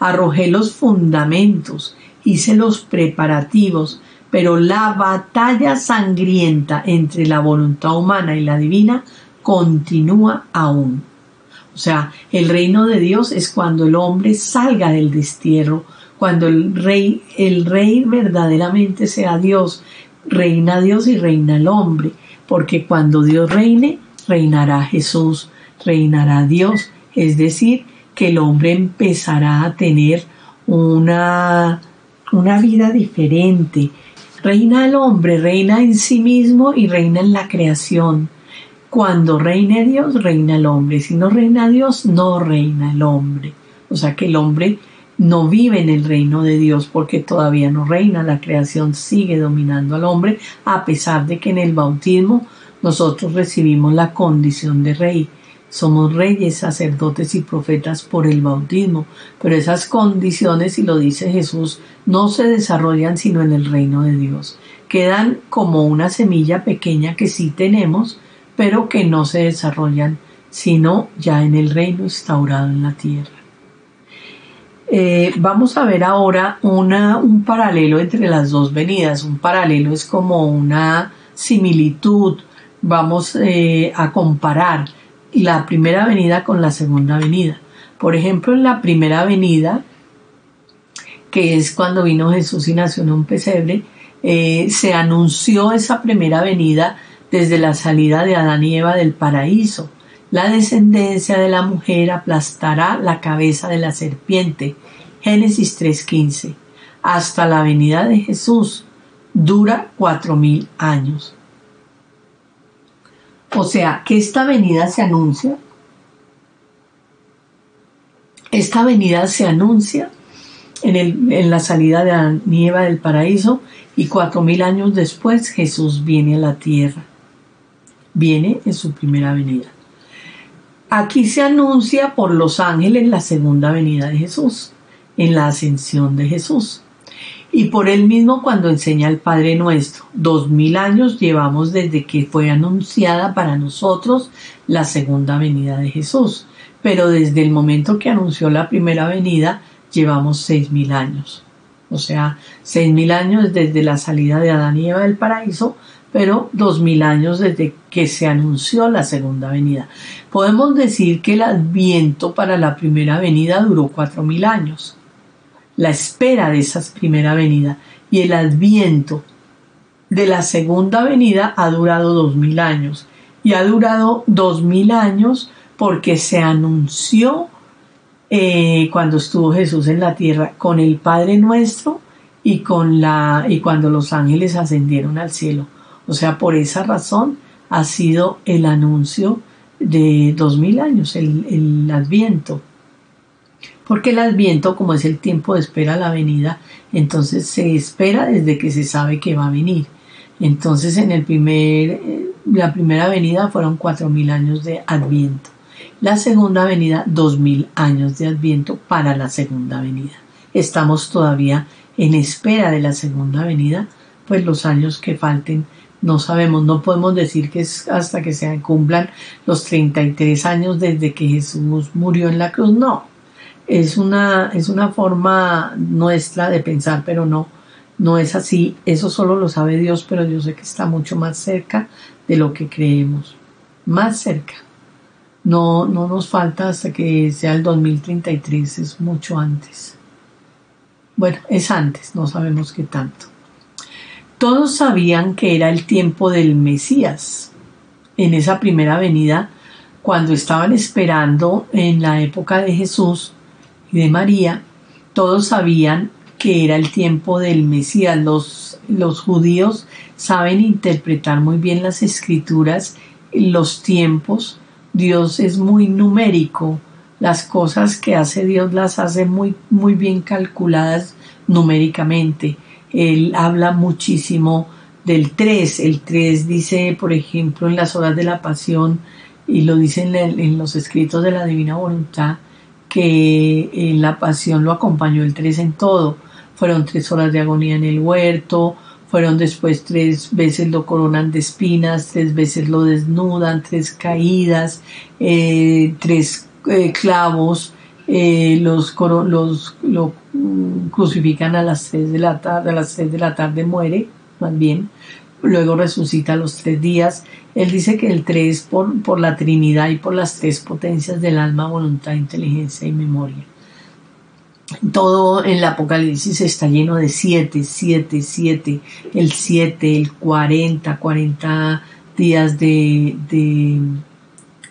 Arrojé los fundamentos, hice los preparativos, pero la batalla sangrienta entre la voluntad humana y la divina continúa aún. O sea, el reino de Dios es cuando el hombre salga del destierro, cuando el rey, el rey verdaderamente sea Dios, reina Dios y reina el hombre, porque cuando Dios reine, reinará Jesús, reinará Dios, es decir, que el hombre empezará a tener una, una vida diferente. Reina el hombre, reina en sí mismo y reina en la creación. Cuando reine Dios, reina el hombre. Si no reina Dios, no reina el hombre. O sea que el hombre no vive en el reino de Dios porque todavía no reina. La creación sigue dominando al hombre a pesar de que en el bautismo nosotros recibimos la condición de rey. Somos reyes, sacerdotes y profetas por el bautismo, pero esas condiciones, y lo dice Jesús, no se desarrollan sino en el reino de Dios. Quedan como una semilla pequeña que sí tenemos, pero que no se desarrollan sino ya en el reino instaurado en la tierra. Eh, vamos a ver ahora una, un paralelo entre las dos venidas. Un paralelo es como una similitud. Vamos eh, a comparar la primera venida con la segunda venida. Por ejemplo, en la primera venida, que es cuando vino Jesús y nació en un pesebre, eh, se anunció esa primera venida desde la salida de Adán y Eva del paraíso. La descendencia de la mujer aplastará la cabeza de la serpiente. Génesis 3.15. Hasta la venida de Jesús dura cuatro mil años. O sea, que esta venida se anuncia. Esta venida se anuncia en, el, en la salida de Adán y Eva del paraíso y cuatro mil años después Jesús viene a la tierra viene en su primera venida. Aquí se anuncia por los ángeles la segunda venida de Jesús, en la ascensión de Jesús. Y por él mismo cuando enseña el Padre Nuestro. Dos mil años llevamos desde que fue anunciada para nosotros la segunda venida de Jesús. Pero desde el momento que anunció la primera venida, llevamos seis mil años. O sea, seis mil años desde la salida de Adán y Eva del paraíso pero dos mil años desde que se anunció la segunda venida. Podemos decir que el adviento para la primera venida duró cuatro mil años. La espera de esa primera venida y el adviento de la segunda venida ha durado dos mil años. Y ha durado dos mil años porque se anunció eh, cuando estuvo Jesús en la tierra con el Padre nuestro y con la y cuando los ángeles ascendieron al cielo o sea, por esa razón ha sido el anuncio de dos mil años, el, adviento. Porque el adviento, como es el tiempo de espera a la venida, entonces se espera desde que se sabe que va a venir. Entonces en el primer, eh, la primera venida fueron cuatro mil años de adviento. La segunda venida, dos mil años de adviento para la segunda venida. Estamos todavía en espera de la segunda venida pues los años que falten no sabemos, no podemos decir que es hasta que se cumplan los 33 años desde que Jesús murió en la cruz, no. Es una, es una forma nuestra de pensar, pero no, no es así. Eso solo lo sabe Dios, pero yo sé que está mucho más cerca de lo que creemos. Más cerca. No, no nos falta hasta que sea el 2033, es mucho antes. Bueno, es antes, no sabemos qué tanto. Todos sabían que era el tiempo del Mesías. En esa primera venida, cuando estaban esperando en la época de Jesús y de María, todos sabían que era el tiempo del Mesías. Los, los judíos saben interpretar muy bien las escrituras, los tiempos. Dios es muy numérico. Las cosas que hace Dios las hace muy, muy bien calculadas numéricamente él habla muchísimo del 3. El 3 dice, por ejemplo, en las horas de la pasión, y lo dice en, los escritos de la Divina Voluntad, que en la pasión lo acompañó el 3 en todo. Fueron tres horas de agonía en el huerto, fueron después tres veces lo coronan de espinas, tres veces lo desnudan, tres caídas, eh, tres eh, clavos, eh, los, los lo crucifican a las 3 de la tarde, a las 3 de la tarde muere, más bien, luego resucita a los tres días. Él dice que el 3 por, por la Trinidad y por las tres potencias del alma, voluntad, inteligencia y memoria. Todo en el Apocalipsis está lleno de 7, 7, 7, el 7, el 40, 40 días de, de,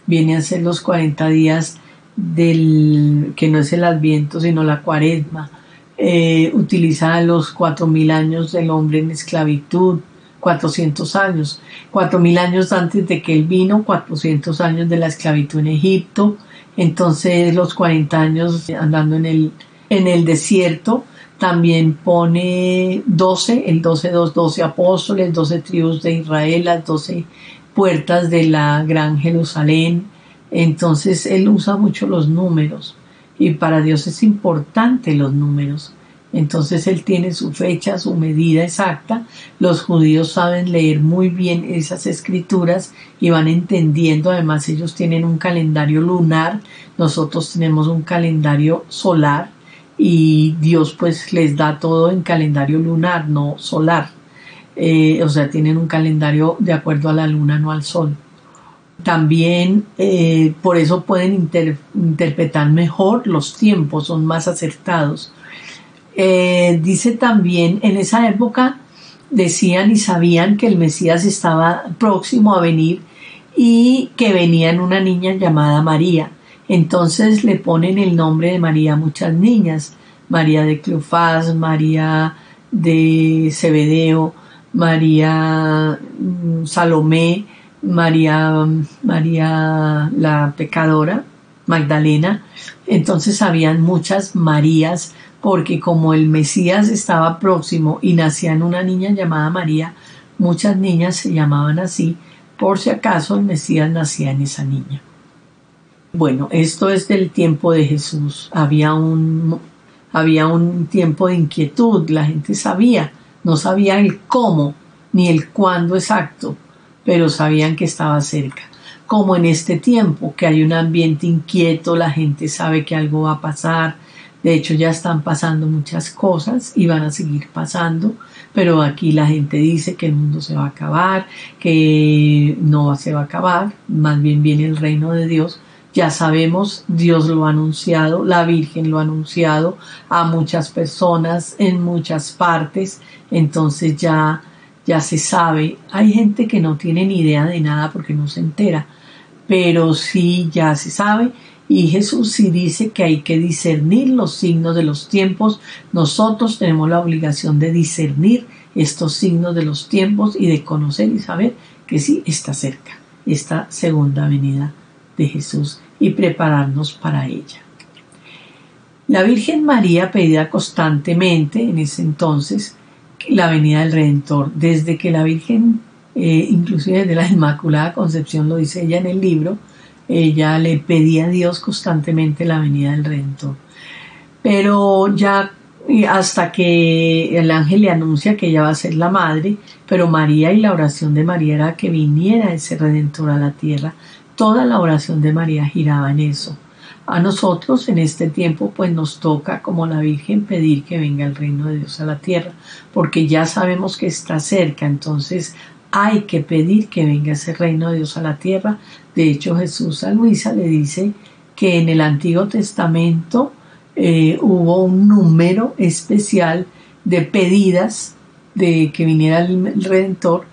viene a ser los 40 días del que no es el adviento sino la cuaresma eh, utiliza los cuatro mil años del hombre en esclavitud 400 años. 4000 años antes de que él vino 400 años de la esclavitud en Egipto. Entonces los 40 años andando en el en el desierto también pone 12, el 12, 2, 12 apóstoles, 12 tribus de Israel, las 12 puertas de la gran Jerusalén, entonces Él usa mucho los números y para Dios es importante los números. Entonces Él tiene su fecha, su medida exacta. Los judíos saben leer muy bien esas escrituras y van entendiendo. Además ellos tienen un calendario lunar, nosotros tenemos un calendario solar y Dios pues les da todo en calendario lunar, no solar. Eh, o sea, tienen un calendario de acuerdo a la luna, no al sol. También eh, por eso pueden interpretar mejor los tiempos, son más acertados. Eh, dice también, en esa época decían y sabían que el Mesías estaba próximo a venir y que venía en una niña llamada María. Entonces le ponen el nombre de María a muchas niñas, María de Cleofás, María de Cebedeo, María mm, Salomé, María, María la pecadora, Magdalena. Entonces habían muchas Marías porque como el Mesías estaba próximo y nacía en una niña llamada María, muchas niñas se llamaban así por si acaso el Mesías nacía en esa niña. Bueno, esto es del tiempo de Jesús. Había un, había un tiempo de inquietud, la gente sabía, no sabía el cómo ni el cuándo exacto, pero sabían que estaba cerca. Como en este tiempo, que hay un ambiente inquieto, la gente sabe que algo va a pasar, de hecho ya están pasando muchas cosas y van a seguir pasando, pero aquí la gente dice que el mundo se va a acabar, que no se va a acabar, más bien viene el reino de Dios. Ya sabemos, Dios lo ha anunciado, la Virgen lo ha anunciado a muchas personas en muchas partes, entonces ya ya se sabe. Hay gente que no tiene ni idea de nada porque no se entera, pero sí ya se sabe. Y Jesús sí dice que hay que discernir los signos de los tiempos. Nosotros tenemos la obligación de discernir estos signos de los tiempos y de conocer y saber que sí está cerca esta segunda venida de Jesús y prepararnos para ella. La Virgen María pedía constantemente en ese entonces la venida del Redentor, desde que la Virgen, eh, inclusive desde la Inmaculada Concepción, lo dice ella en el libro, ella le pedía a Dios constantemente la venida del Redentor. Pero ya y hasta que el ángel le anuncia que ella va a ser la madre, pero María y la oración de María era que viniera ese redentor a la tierra. Toda la oración de María giraba en eso. A nosotros en este tiempo pues nos toca como la Virgen pedir que venga el reino de Dios a la tierra, porque ya sabemos que está cerca, entonces hay que pedir que venga ese reino de Dios a la tierra. De hecho Jesús a Luisa le dice que en el Antiguo Testamento eh, hubo un número especial de pedidas de que viniera el Redentor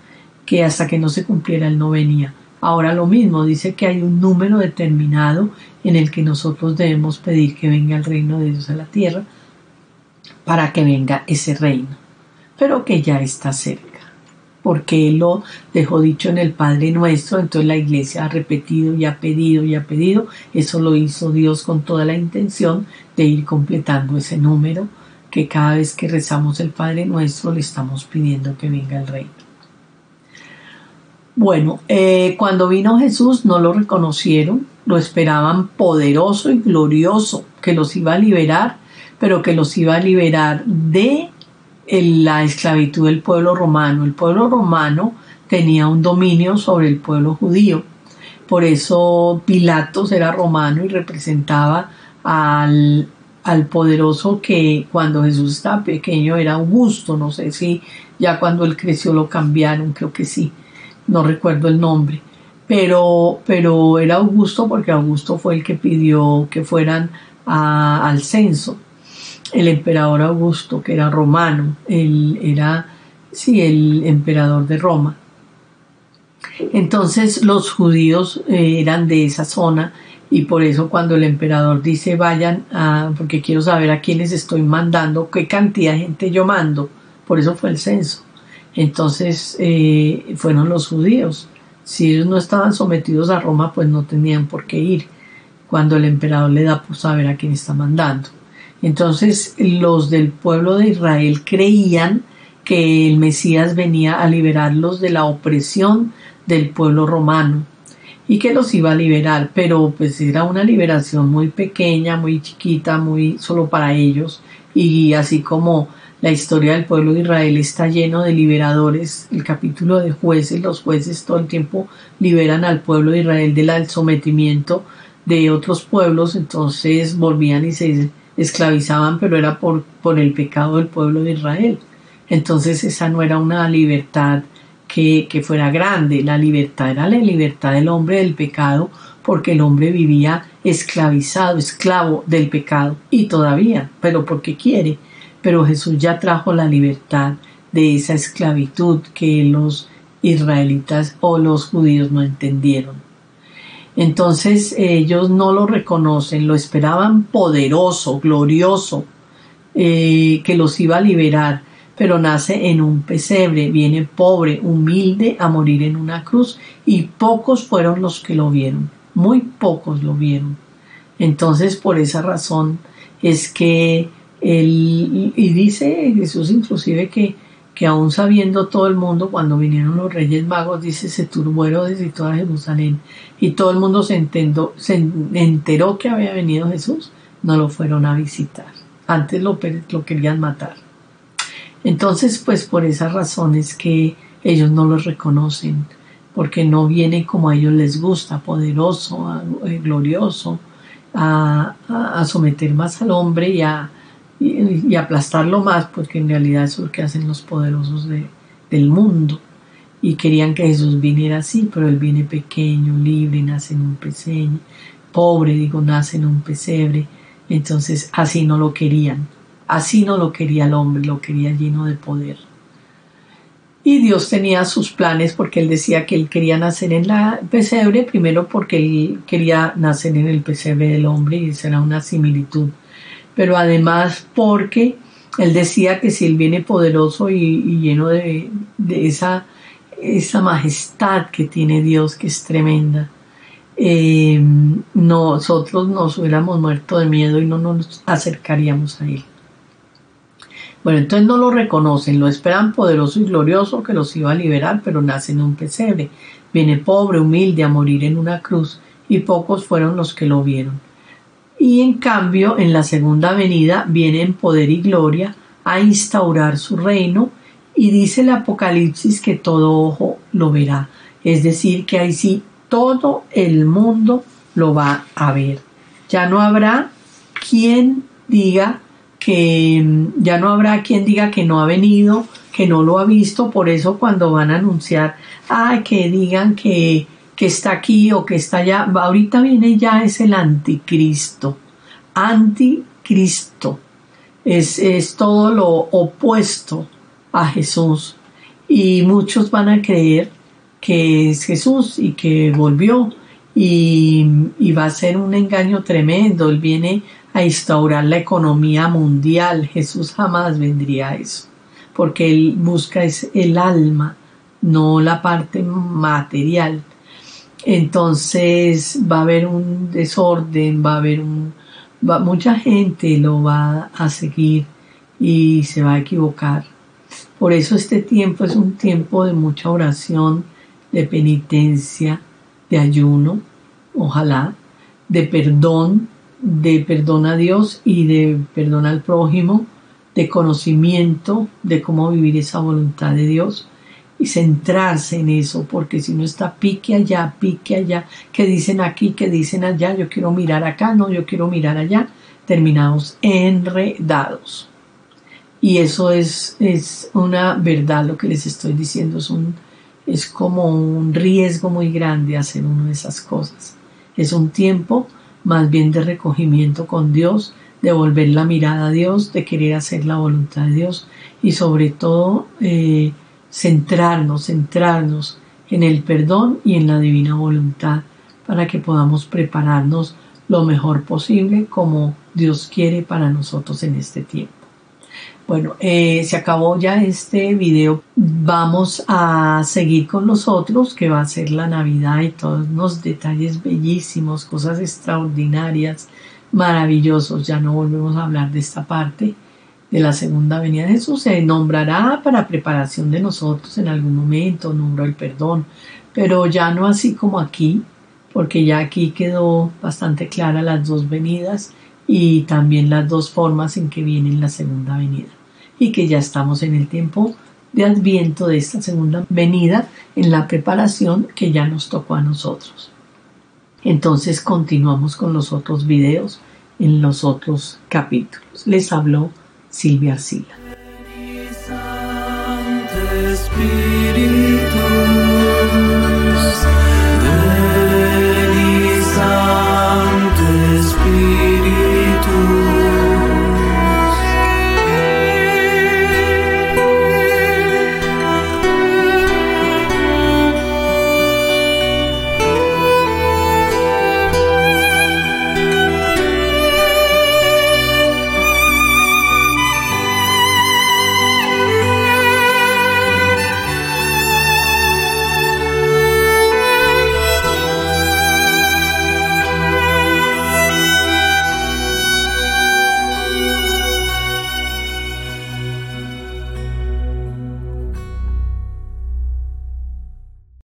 que hasta que no se cumpliera él no venía. Ahora lo mismo, dice que hay un número determinado en el que nosotros debemos pedir que venga el reino de Dios a la tierra para que venga ese reino, pero que ya está cerca porque Él lo dejó dicho en el Padre Nuestro, entonces la iglesia ha repetido y ha pedido y ha pedido, eso lo hizo Dios con toda la intención de ir completando ese número, que cada vez que rezamos el Padre Nuestro le estamos pidiendo que venga el reino. Bueno, eh, cuando vino Jesús no lo reconocieron, lo esperaban poderoso y glorioso, que los iba a liberar, pero que los iba a liberar de la esclavitud del pueblo romano. El pueblo romano tenía un dominio sobre el pueblo judío. Por eso Pilatos era romano y representaba al, al poderoso que cuando Jesús estaba pequeño era Augusto. No sé si ya cuando él creció lo cambiaron, creo que sí. No recuerdo el nombre. Pero, pero era Augusto porque Augusto fue el que pidió que fueran al censo el emperador Augusto, que era romano, él era, sí, el emperador de Roma. Entonces los judíos eh, eran de esa zona y por eso cuando el emperador dice vayan a, porque quiero saber a quiénes estoy mandando, qué cantidad de gente yo mando, por eso fue el censo. Entonces eh, fueron los judíos. Si ellos no estaban sometidos a Roma, pues no tenían por qué ir. Cuando el emperador le da por saber a quién está mandando. Entonces los del pueblo de Israel creían que el Mesías venía a liberarlos de la opresión del pueblo romano y que los iba a liberar, pero pues era una liberación muy pequeña, muy chiquita, muy solo para ellos y así como la historia del pueblo de Israel está lleno de liberadores, el capítulo de jueces, los jueces todo el tiempo liberan al pueblo de Israel del sometimiento de otros pueblos, entonces volvían y se esclavizaban, pero era por, por el pecado del pueblo de Israel. Entonces esa no era una libertad que, que, fuera grande, la libertad era la libertad del hombre del pecado, porque el hombre vivía esclavizado, esclavo del pecado, y todavía, pero porque quiere. Pero Jesús ya trajo la libertad de esa esclavitud que los israelitas o los judíos no entendieron. Entonces ellos no lo reconocen, lo esperaban poderoso, glorioso, eh, que los iba a liberar, pero nace en un pesebre, viene pobre, humilde a morir en una cruz y pocos fueron los que lo vieron, muy pocos lo vieron. Entonces por esa razón es que y dice Jesús inclusive que que aún sabiendo todo el mundo, cuando vinieron los reyes magos, dice, se turbó Herodes y toda Jerusalén, y todo el mundo se, se enteró que había venido Jesús, no lo fueron a visitar. Antes lo, lo querían matar. Entonces, pues por esas razones que ellos no lo reconocen, porque no viene como a ellos les gusta, poderoso, eh, glorioso, a, a someter más al hombre y a, y, aplastarlo más, porque en realidad eso es lo que hacen los poderosos del mundo. Y querían que Jesús viniera así, pero él viene pequeño, libre, nace en un pesebre, pobre, digo, nace en un pesebre. Entonces así no lo querían, así no lo quería el hombre, lo quería lleno de poder. Y Dios tenía sus planes porque él decía que él quería nacer en la pesebre, primero porque él quería nacer en el pesebre del hombre y será una similitud pero además porque él decía que si él viene poderoso y, lleno de, esa, esa, majestad que tiene Dios, que es tremenda, eh, nosotros nos hubiéramos muerto de miedo y no nos acercaríamos a Él. Bueno, entonces no lo reconocen, lo esperan poderoso y glorioso que los iba a liberar, pero nace en un pesebre. Viene pobre, humilde, a morir en una cruz, y pocos fueron los que lo vieron. Y en cambio en la segunda venida viene en poder y gloria a instaurar su reino y dice el Apocalipsis que todo ojo lo verá, es decir, que ahí sí todo el mundo lo va a ver. Ya no habrá quien diga que ya no habrá quien diga que no ha venido, que no lo ha visto, por eso cuando van a anunciar, ay, que digan que, que está aquí o que está allá, ahorita viene ya es el anticristo, anticristo, es, es todo lo opuesto a Jesús y muchos van a creer que es Jesús y que volvió y, y, va a ser un engaño tremendo. Él viene a instaurar la economía mundial. Jesús jamás vendría a eso, porque él busca es el alma, no la parte material. Entonces va a haber un desorden, va a haber un, mucha gente lo va a seguir y se va a equivocar. Por eso este tiempo es un tiempo de mucha oración, de penitencia, de ayuno, ojalá, de perdón, de perdón a Dios y de perdón al prójimo, de conocimiento de cómo vivir esa voluntad de Dios y centrarse en eso, porque si no está pique allá, pique allá, que dicen aquí, que dicen allá, yo quiero mirar acá, no, yo quiero mirar allá, terminamos enredados. Y eso es, es una verdad lo que les estoy diciendo, es un, es como un riesgo muy grande hacer una de esas cosas. Es un tiempo más bien de recogimiento con Dios, de volver la mirada a Dios, de querer hacer la voluntad de Dios y sobre todo eh, centrarnos, centrarnos en el perdón y en la divina voluntad para que podamos prepararnos lo mejor posible como Dios quiere para nosotros en este tiempo. Bueno, eh, se acabó ya este video. Vamos a seguir con los otros, que va a ser la Navidad y todos los detalles bellísimos, cosas extraordinarias, maravillosos. Ya no volvemos a hablar de esta parte de la segunda venida de Jesús. Se nombrará para preparación de nosotros en algún momento, nombró el perdón, pero ya no así como aquí, porque ya aquí quedó bastante clara las dos venidas y también las dos formas en que viene la segunda venida y que ya estamos en el tiempo de adviento de esta segunda venida en la preparación que ya nos tocó a nosotros. Entonces continuamos con los otros videos en los otros capítulos. Les habló Silvia Arcila.